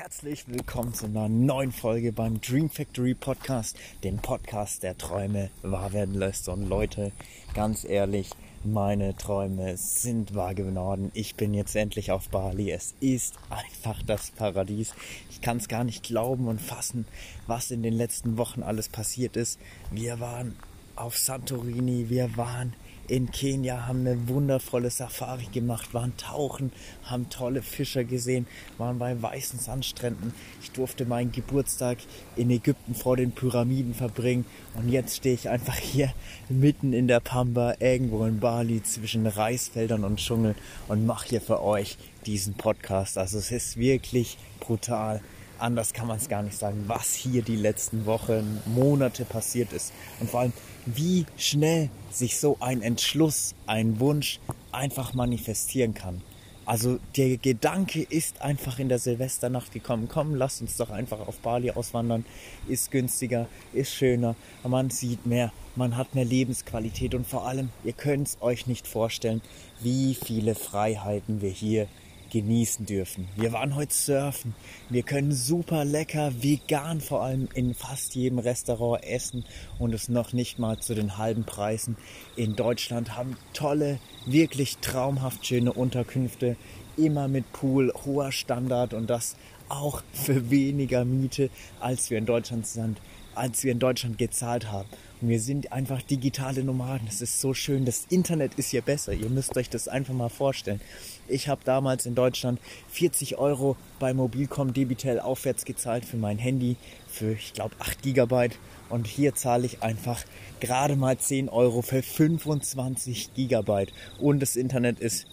herzlich willkommen zu einer neuen Folge beim Dream Factory Podcast, dem Podcast, der Träume wahr werden lässt. Und Leute, ganz ehrlich, meine Träume sind wahr geworden. Ich bin jetzt endlich auf Bali. Es ist einfach das Paradies. Ich kann es gar nicht glauben und fassen, was in den letzten Wochen alles passiert ist. Wir waren auf Santorini, wir waren in Kenia, haben eine wundervolle Safari gemacht, waren tauchen, haben tolle Fischer gesehen, waren bei weißen Sandstränden. Ich durfte meinen Geburtstag in Ägypten vor den Pyramiden verbringen und jetzt stehe ich einfach hier mitten in der Pampa, irgendwo in Bali zwischen Reisfeldern und Dschungel und mache hier für euch diesen Podcast. Also es ist wirklich brutal anders kann man es gar nicht sagen, was hier die letzten Wochen, Monate passiert ist. Und vor allem, wie schnell sich so ein Entschluss, ein Wunsch einfach manifestieren kann. Also der Gedanke ist einfach in der Silvesternacht gekommen, komm, lasst uns doch einfach auf Bali auswandern, ist günstiger, ist schöner, man sieht mehr, man hat mehr Lebensqualität. Und vor allem, ihr könnt es euch nicht vorstellen, wie viele Freiheiten wir hier genießen dürfen. Wir waren heute surfen. Wir können super lecker vegan vor allem in fast jedem Restaurant essen und es noch nicht mal zu den halben Preisen. In Deutschland haben tolle, wirklich traumhaft schöne Unterkünfte, immer mit Pool, hoher Standard und das auch für weniger Miete, als wir in Deutschland sind, als wir in Deutschland gezahlt haben. Wir sind einfach digitale Nomaden. Es ist so schön. Das Internet ist hier besser. Ihr müsst euch das einfach mal vorstellen. Ich habe damals in Deutschland 40 Euro bei Mobilcom Debitel aufwärts gezahlt für mein Handy für, ich glaube, 8 Gigabyte. Und hier zahle ich einfach gerade mal 10 Euro für 25 Gigabyte. Und das Internet ist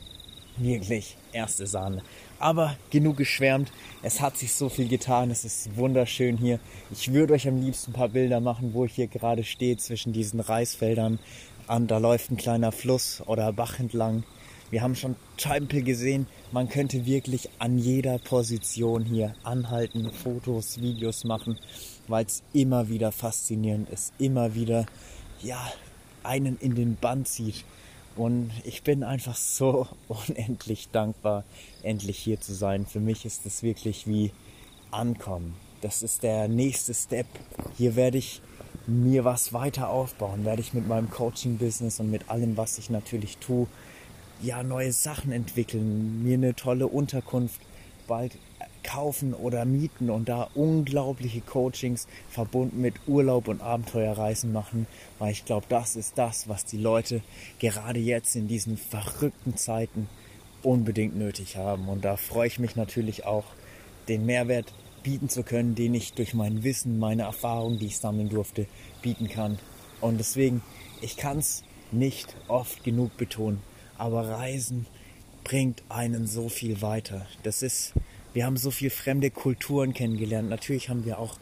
wirklich erste Sahne. Aber genug geschwärmt. Es hat sich so viel getan. Es ist wunderschön hier. Ich würde euch am liebsten ein paar Bilder machen, wo ich hier gerade stehe zwischen diesen Reisfeldern. An, da läuft ein kleiner Fluss oder Bach entlang. Wir haben schon Tempel gesehen. Man könnte wirklich an jeder Position hier anhalten, Fotos, Videos machen, weil es immer wieder faszinierend ist, immer wieder, ja, einen in den Bann zieht. Und ich bin einfach so unendlich dankbar, endlich hier zu sein. Für mich ist es wirklich wie ankommen. Das ist der nächste Step. Hier werde ich mir was weiter aufbauen, werde ich mit meinem Coaching-Business und mit allem, was ich natürlich tue, ja, neue Sachen entwickeln, mir eine tolle Unterkunft bald kaufen oder mieten und da unglaubliche Coachings verbunden mit Urlaub und Abenteuerreisen machen, weil ich glaube, das ist das, was die Leute gerade jetzt in diesen verrückten Zeiten unbedingt nötig haben. Und da freue ich mich natürlich auch, den Mehrwert bieten zu können, den ich durch mein Wissen, meine Erfahrung, die ich sammeln durfte, bieten kann. Und deswegen, ich kann es nicht oft genug betonen aber Reisen bringt einen so viel weiter. Das ist, wir haben so viel fremde Kulturen kennengelernt. Natürlich haben wir auch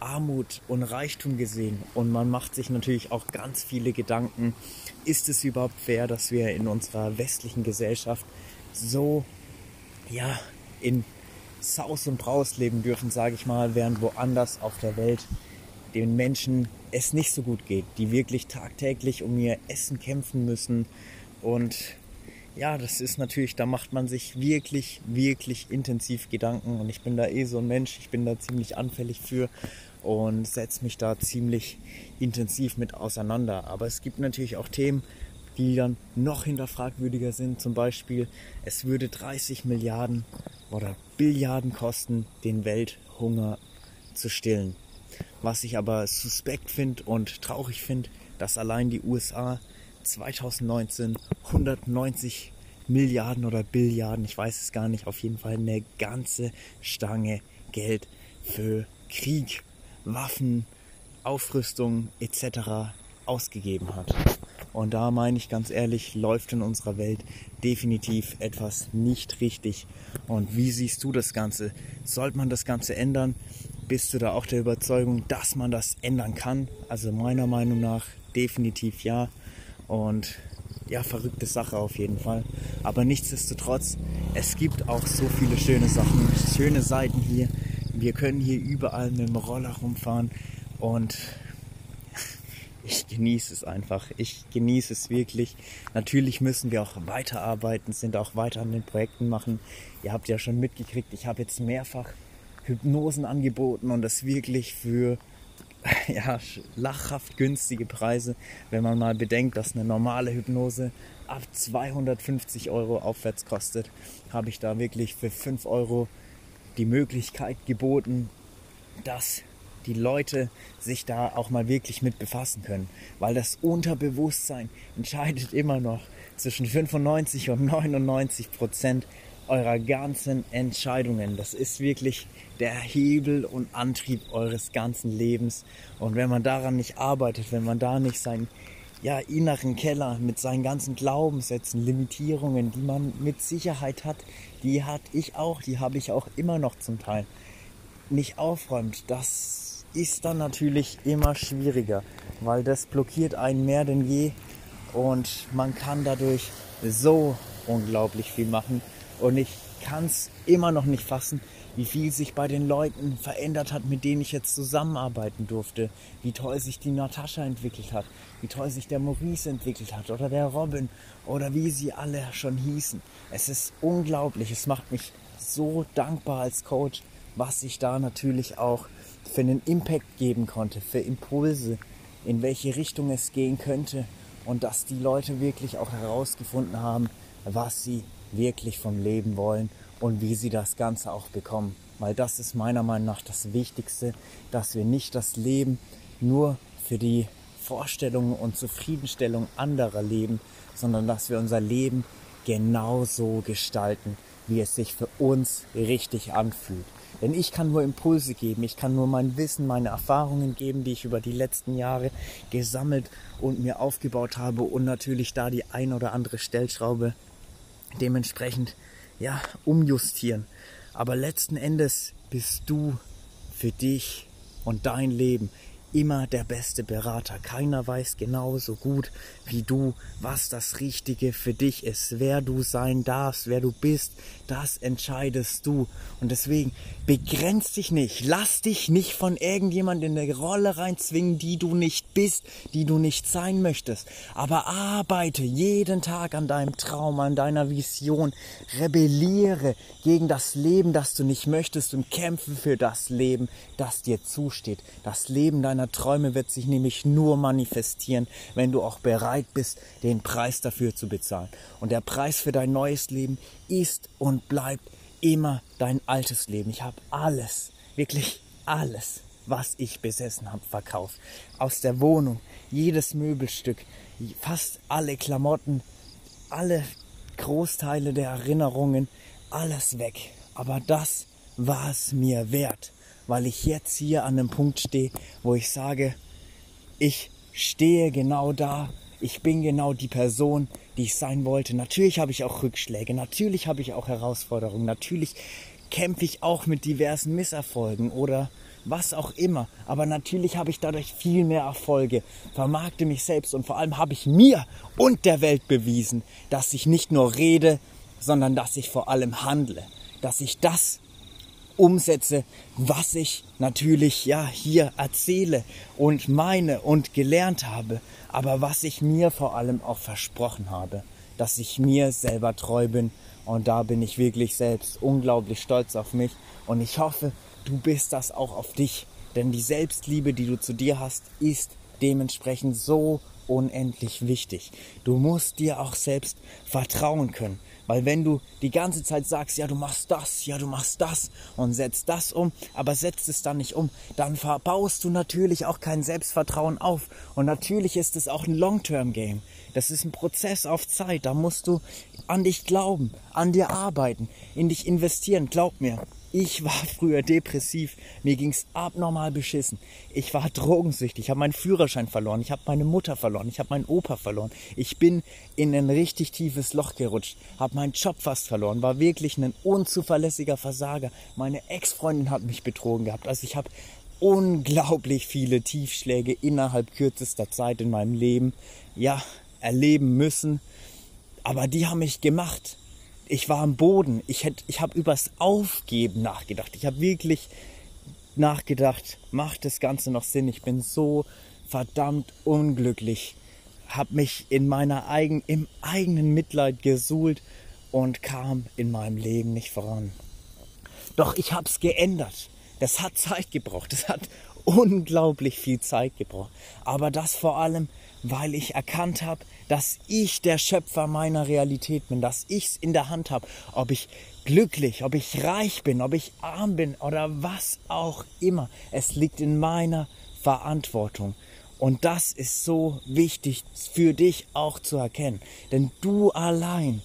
Armut und Reichtum gesehen und man macht sich natürlich auch ganz viele Gedanken, ist es überhaupt fair, dass wir in unserer westlichen Gesellschaft so, ja, in Saus und Braus leben dürfen, sage ich mal, während woanders auf der Welt den Menschen es nicht so gut geht, die wirklich tagtäglich um ihr Essen kämpfen müssen, und ja, das ist natürlich, da macht man sich wirklich, wirklich intensiv Gedanken. Und ich bin da eh so ein Mensch, ich bin da ziemlich anfällig für und setze mich da ziemlich intensiv mit auseinander. Aber es gibt natürlich auch Themen, die dann noch hinterfragwürdiger sind. Zum Beispiel, es würde 30 Milliarden oder Billiarden kosten, den Welthunger zu stillen. Was ich aber suspekt finde und traurig finde, dass allein die USA 2019 190 Milliarden oder Billiarden, ich weiß es gar nicht, auf jeden Fall eine ganze Stange Geld für Krieg, Waffen, Aufrüstung etc. ausgegeben hat. Und da meine ich ganz ehrlich, läuft in unserer Welt definitiv etwas nicht richtig. Und wie siehst du das Ganze? Sollte man das Ganze ändern? Bist du da auch der Überzeugung, dass man das ändern kann? Also meiner Meinung nach definitiv ja. Und ja, verrückte Sache auf jeden Fall. Aber nichtsdestotrotz, es gibt auch so viele schöne Sachen, schöne Seiten hier. Wir können hier überall mit dem Roller rumfahren und ich genieße es einfach. Ich genieße es wirklich. Natürlich müssen wir auch weiterarbeiten, sind auch weiter an den Projekten machen. Ihr habt ja schon mitgekriegt, ich habe jetzt mehrfach Hypnosen angeboten und das wirklich für ja, lachhaft günstige Preise, wenn man mal bedenkt, dass eine normale Hypnose ab 250 Euro aufwärts kostet, habe ich da wirklich für 5 Euro die Möglichkeit geboten, dass die Leute sich da auch mal wirklich mit befassen können. Weil das Unterbewusstsein entscheidet immer noch zwischen 95 und 99 Prozent eurer ganzen Entscheidungen. Das ist wirklich der Hebel und Antrieb eures ganzen Lebens. Und wenn man daran nicht arbeitet, wenn man da nicht seinen ja, inneren Keller mit seinen ganzen Glaubenssätzen, Limitierungen, die man mit Sicherheit hat, die hatte ich auch, die habe ich auch immer noch zum Teil, nicht aufräumt, das ist dann natürlich immer schwieriger, weil das blockiert einen mehr denn je und man kann dadurch so unglaublich viel machen und ich kann es immer noch nicht fassen, wie viel sich bei den Leuten verändert hat, mit denen ich jetzt zusammenarbeiten durfte. Wie toll sich die Natascha entwickelt hat, wie toll sich der Maurice entwickelt hat oder der Robin oder wie sie alle schon hießen. Es ist unglaublich, es macht mich so dankbar als Coach, was ich da natürlich auch für einen Impact geben konnte, für Impulse, in welche Richtung es gehen könnte und dass die Leute wirklich auch herausgefunden haben, was sie wirklich vom Leben wollen und wie sie das Ganze auch bekommen. Weil das ist meiner Meinung nach das Wichtigste, dass wir nicht das Leben nur für die Vorstellungen und Zufriedenstellung anderer leben, sondern dass wir unser Leben genauso gestalten, wie es sich für uns richtig anfühlt. Denn ich kann nur Impulse geben, ich kann nur mein Wissen, meine Erfahrungen geben, die ich über die letzten Jahre gesammelt und mir aufgebaut habe und natürlich da die ein oder andere Stellschraube dementsprechend ja, umjustieren. Aber letzten Endes bist du für dich und dein Leben immer der beste Berater. Keiner weiß genauso gut wie du, was das Richtige für dich ist. Wer du sein darfst, wer du bist, das entscheidest du. Und deswegen begrenz dich nicht. Lass dich nicht von irgendjemand in eine Rolle reinzwingen, die du nicht bist, die du nicht sein möchtest. Aber arbeite jeden Tag an deinem Traum, an deiner Vision. Rebelliere gegen das Leben, das du nicht möchtest und kämpfe für das Leben, das dir zusteht. Das Leben deiner deiner Träume wird sich nämlich nur manifestieren, wenn du auch bereit bist, den Preis dafür zu bezahlen. Und der Preis für dein neues Leben ist und bleibt immer dein altes Leben. Ich habe alles, wirklich alles, was ich besessen habe, verkauft. Aus der Wohnung, jedes Möbelstück, fast alle Klamotten, alle Großteile der Erinnerungen, alles weg. Aber das war es mir wert weil ich jetzt hier an einem Punkt stehe, wo ich sage, ich stehe genau da, ich bin genau die Person, die ich sein wollte. Natürlich habe ich auch Rückschläge, natürlich habe ich auch Herausforderungen, natürlich kämpfe ich auch mit diversen Misserfolgen oder was auch immer. Aber natürlich habe ich dadurch viel mehr Erfolge, vermarkte mich selbst und vor allem habe ich mir und der Welt bewiesen, dass ich nicht nur rede, sondern dass ich vor allem handle. Dass ich das umsetze, was ich natürlich ja hier erzähle und meine und gelernt habe, aber was ich mir vor allem auch versprochen habe, dass ich mir selber treu bin und da bin ich wirklich selbst unglaublich stolz auf mich und ich hoffe, du bist das auch auf dich, denn die Selbstliebe, die du zu dir hast, ist dementsprechend so unendlich wichtig. Du musst dir auch selbst vertrauen können. Weil wenn du die ganze Zeit sagst, ja, du machst das, ja, du machst das und setzt das um, aber setzt es dann nicht um, dann verbaust du natürlich auch kein Selbstvertrauen auf. Und natürlich ist es auch ein Long-Term-Game. Das ist ein Prozess auf Zeit. Da musst du an dich glauben, an dir arbeiten, in dich investieren. Glaub mir, ich war früher depressiv. Mir ging's abnormal beschissen. Ich war drogensüchtig. Ich habe meinen Führerschein verloren. Ich habe meine Mutter verloren. Ich habe meinen Opa verloren. Ich bin in ein richtig tiefes Loch gerutscht. Habe meinen Job fast verloren. War wirklich ein unzuverlässiger Versager. Meine Ex-Freundin hat mich betrogen gehabt. Also ich habe unglaublich viele Tiefschläge innerhalb kürzester Zeit in meinem Leben, ja, erleben müssen. Aber die haben mich gemacht ich war am Boden. Ich, hätt, ich habe übers Aufgeben nachgedacht. Ich habe wirklich nachgedacht, macht das Ganze noch Sinn? Ich bin so verdammt unglücklich. Habe mich in meiner eigen, im eigenen Mitleid gesuhlt und kam in meinem Leben nicht voran. Doch ich habe es geändert. Das hat Zeit gebraucht. Das hat unglaublich viel Zeit gebraucht. Aber das vor allem, weil ich erkannt habe, dass ich der Schöpfer meiner Realität bin, dass ich es in der Hand habe, ob ich glücklich, ob ich reich bin, ob ich arm bin oder was auch immer. Es liegt in meiner Verantwortung. Und das ist so wichtig für dich auch zu erkennen. Denn du allein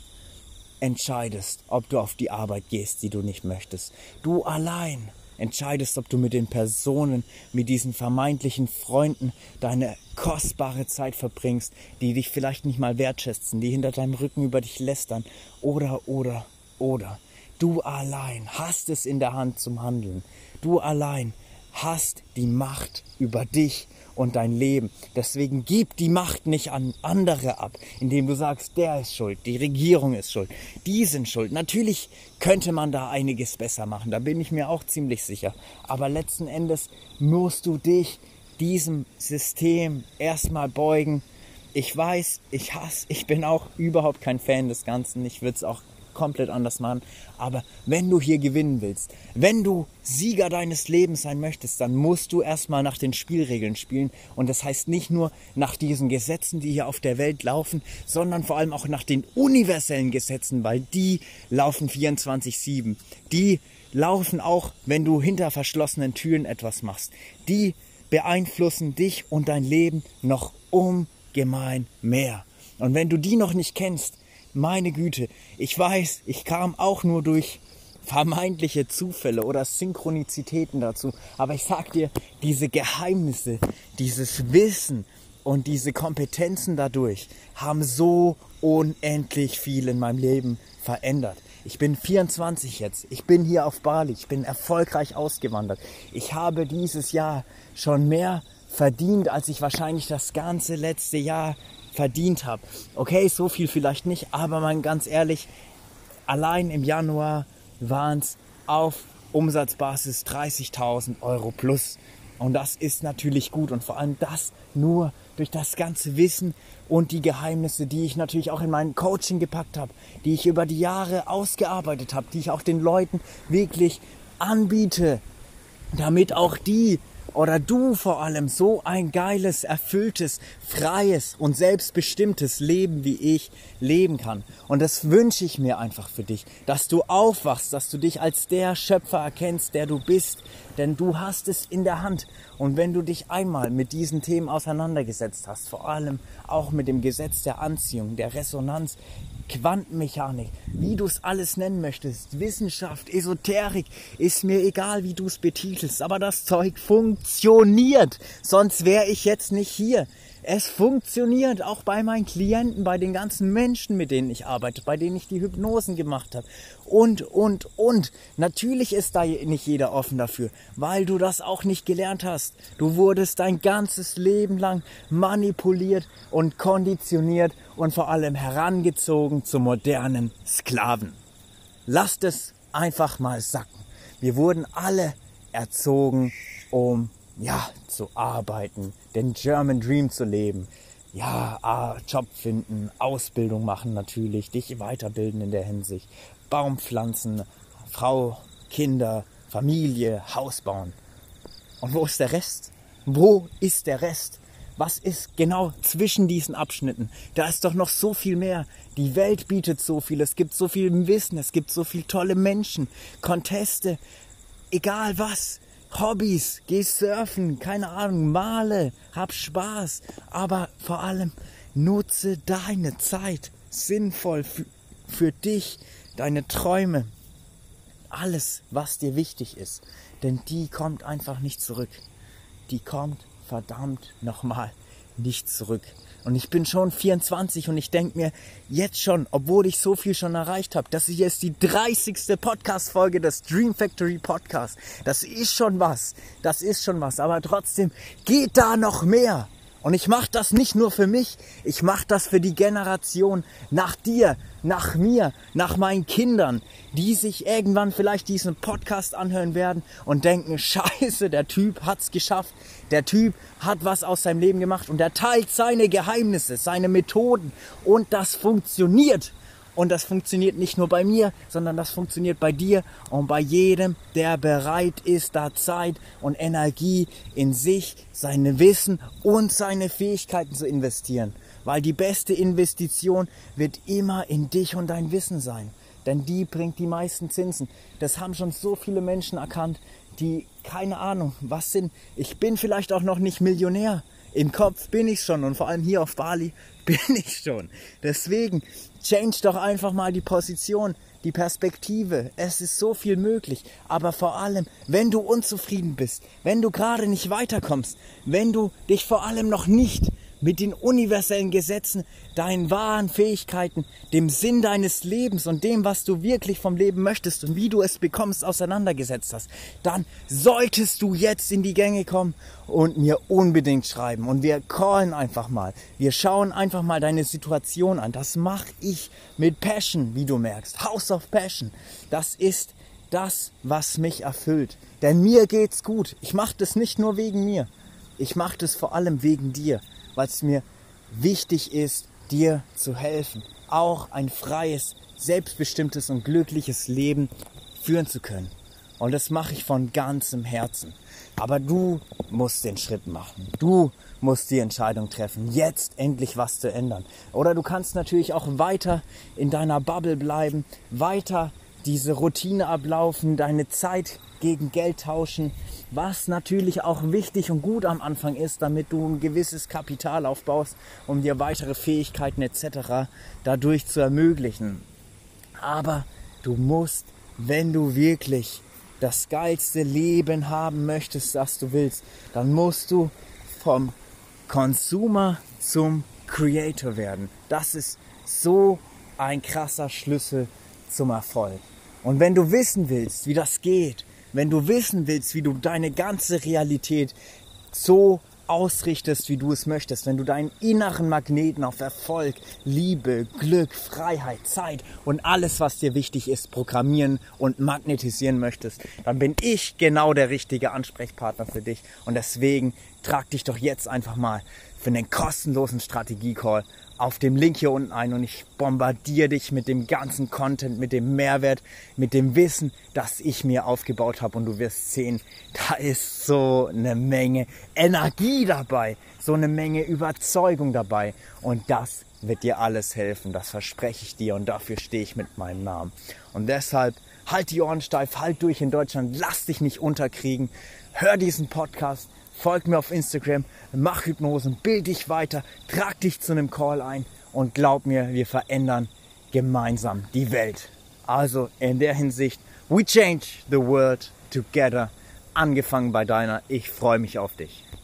entscheidest, ob du auf die Arbeit gehst, die du nicht möchtest. Du allein entscheidest, ob du mit den Personen, mit diesen vermeintlichen Freunden deine kostbare Zeit verbringst, die dich vielleicht nicht mal wertschätzen, die hinter deinem Rücken über dich lästern oder, oder, oder. Du allein hast es in der Hand zum Handeln. Du allein hast die Macht über dich und dein Leben. Deswegen gib die Macht nicht an andere ab, indem du sagst, der ist schuld, die Regierung ist schuld, die sind schuld. Natürlich könnte man da einiges besser machen, da bin ich mir auch ziemlich sicher. Aber letzten Endes musst du dich diesem System erstmal beugen. Ich weiß, ich hasse, ich bin auch überhaupt kein Fan des Ganzen. Ich würde es auch komplett anders machen. Aber wenn du hier gewinnen willst, wenn du Sieger deines Lebens sein möchtest, dann musst du erstmal nach den Spielregeln spielen. Und das heißt nicht nur nach diesen Gesetzen, die hier auf der Welt laufen, sondern vor allem auch nach den universellen Gesetzen, weil die laufen 24-7. Die laufen auch, wenn du hinter verschlossenen Türen etwas machst. Die beeinflussen dich und dein Leben noch ungemein mehr. Und wenn du die noch nicht kennst, meine Güte, ich weiß, ich kam auch nur durch vermeintliche Zufälle oder Synchronizitäten dazu. Aber ich sag dir, diese Geheimnisse, dieses Wissen und diese Kompetenzen dadurch haben so unendlich viel in meinem Leben verändert. Ich bin 24 jetzt. Ich bin hier auf Bali. Ich bin erfolgreich ausgewandert. Ich habe dieses Jahr schon mehr verdient, als ich wahrscheinlich das ganze letzte Jahr verdient habe. Okay, so viel vielleicht nicht, aber mal ganz ehrlich, allein im Januar waren es auf Umsatzbasis 30.000 Euro plus. Und das ist natürlich gut und vor allem das nur durch das ganze Wissen und die Geheimnisse, die ich natürlich auch in mein Coaching gepackt habe, die ich über die Jahre ausgearbeitet habe, die ich auch den Leuten wirklich anbiete, damit auch die oder du vor allem so ein geiles, erfülltes, freies und selbstbestimmtes Leben wie ich leben kann. Und das wünsche ich mir einfach für dich, dass du aufwachst, dass du dich als der Schöpfer erkennst, der du bist, denn du hast es in der Hand. Und wenn du dich einmal mit diesen Themen auseinandergesetzt hast, vor allem auch mit dem Gesetz der Anziehung, der Resonanz, Quantenmechanik, wie du es alles nennen möchtest, Wissenschaft, Esoterik, ist mir egal, wie du es betitelst, aber das Zeug funktioniert, sonst wäre ich jetzt nicht hier. Es funktioniert auch bei meinen Klienten, bei den ganzen Menschen, mit denen ich arbeite, bei denen ich die Hypnosen gemacht habe. Und, und, und. Natürlich ist da nicht jeder offen dafür, weil du das auch nicht gelernt hast. Du wurdest dein ganzes Leben lang manipuliert und konditioniert und vor allem herangezogen zu modernen Sklaven. Lasst es einfach mal sacken. Wir wurden alle erzogen, um ja, zu arbeiten, den German Dream zu leben. Ja, Job finden, Ausbildung machen natürlich, dich weiterbilden in der Hinsicht, Baum pflanzen, Frau, Kinder, Familie, Haus bauen. Und wo ist der Rest? Wo ist der Rest? Was ist genau zwischen diesen Abschnitten? Da ist doch noch so viel mehr. Die Welt bietet so viel. Es gibt so viel Wissen. Es gibt so viele tolle Menschen. Conteste. Egal was. Hobbys, geh surfen, keine Ahnung, male, hab Spaß, aber vor allem nutze deine Zeit sinnvoll für, für dich, deine Träume, alles, was dir wichtig ist, denn die kommt einfach nicht zurück. Die kommt verdammt nochmal nicht zurück. Und ich bin schon 24 und ich denke mir jetzt schon, obwohl ich so viel schon erreicht habe, das hier ist die 30. Podcast-Folge des Dream Factory Podcast. Das ist schon was. Das ist schon was. Aber trotzdem geht da noch mehr. Und ich mache das nicht nur für mich, ich mache das für die Generation nach dir, nach mir, nach meinen Kindern, die sich irgendwann vielleicht diesen Podcast anhören werden und denken, scheiße, der Typ hat's geschafft, der Typ hat was aus seinem Leben gemacht und er teilt seine Geheimnisse, seine Methoden und das funktioniert. Und das funktioniert nicht nur bei mir, sondern das funktioniert bei dir und bei jedem, der bereit ist, da Zeit und Energie in sich, seine Wissen und seine Fähigkeiten zu investieren. Weil die beste Investition wird immer in dich und dein Wissen sein. Denn die bringt die meisten Zinsen. Das haben schon so viele Menschen erkannt, die keine Ahnung, was sind. Ich bin vielleicht auch noch nicht Millionär. Im Kopf bin ich schon und vor allem hier auf Bali bin ich schon. Deswegen change doch einfach mal die Position, die Perspektive. Es ist so viel möglich. Aber vor allem, wenn du unzufrieden bist, wenn du gerade nicht weiterkommst, wenn du dich vor allem noch nicht mit den universellen Gesetzen, deinen wahren Fähigkeiten, dem Sinn deines Lebens und dem, was du wirklich vom Leben möchtest und wie du es bekommst, auseinandergesetzt hast, dann solltest du jetzt in die Gänge kommen und mir unbedingt schreiben. Und wir callen einfach mal. Wir schauen einfach mal deine Situation an. Das mache ich mit Passion, wie du merkst. House of Passion. Das ist das, was mich erfüllt. Denn mir geht's gut. Ich mache das nicht nur wegen mir. Ich mache das vor allem wegen dir weil es mir wichtig ist, dir zu helfen, auch ein freies, selbstbestimmtes und glückliches Leben führen zu können. Und das mache ich von ganzem Herzen. Aber du musst den Schritt machen. Du musst die Entscheidung treffen, jetzt endlich was zu ändern. Oder du kannst natürlich auch weiter in deiner Bubble bleiben, weiter diese Routine ablaufen, deine Zeit gegen Geld tauschen, was natürlich auch wichtig und gut am Anfang ist, damit du ein gewisses Kapital aufbaust, um dir weitere Fähigkeiten etc. dadurch zu ermöglichen. Aber du musst, wenn du wirklich das geilste Leben haben möchtest, das du willst, dann musst du vom Consumer zum Creator werden. Das ist so ein krasser Schlüssel zum Erfolg. Und wenn du wissen willst, wie das geht, wenn du wissen willst, wie du deine ganze Realität so ausrichtest, wie du es möchtest, wenn du deinen inneren Magneten auf Erfolg, Liebe, Glück, Freiheit, Zeit und alles, was dir wichtig ist, programmieren und magnetisieren möchtest, dann bin ich genau der richtige Ansprechpartner für dich. Und deswegen trag dich doch jetzt einfach mal für einen kostenlosen Strategie-Call auf dem Link hier unten ein und ich bombardiere dich mit dem ganzen Content, mit dem Mehrwert, mit dem Wissen, das ich mir aufgebaut habe. Und du wirst sehen, da ist so eine Menge Energie dabei, so eine Menge Überzeugung dabei. Und das wird dir alles helfen, das verspreche ich dir und dafür stehe ich mit meinem Namen. Und deshalb halt die Ohren steif, halt durch in Deutschland, lass dich nicht unterkriegen, hör diesen Podcast, folg mir auf Instagram, mach Hypnosen, bild dich weiter, trag dich zu einem Call ein und glaub mir, wir verändern gemeinsam die Welt. Also in der Hinsicht, we change the world together. Angefangen bei deiner. Ich freue mich auf dich.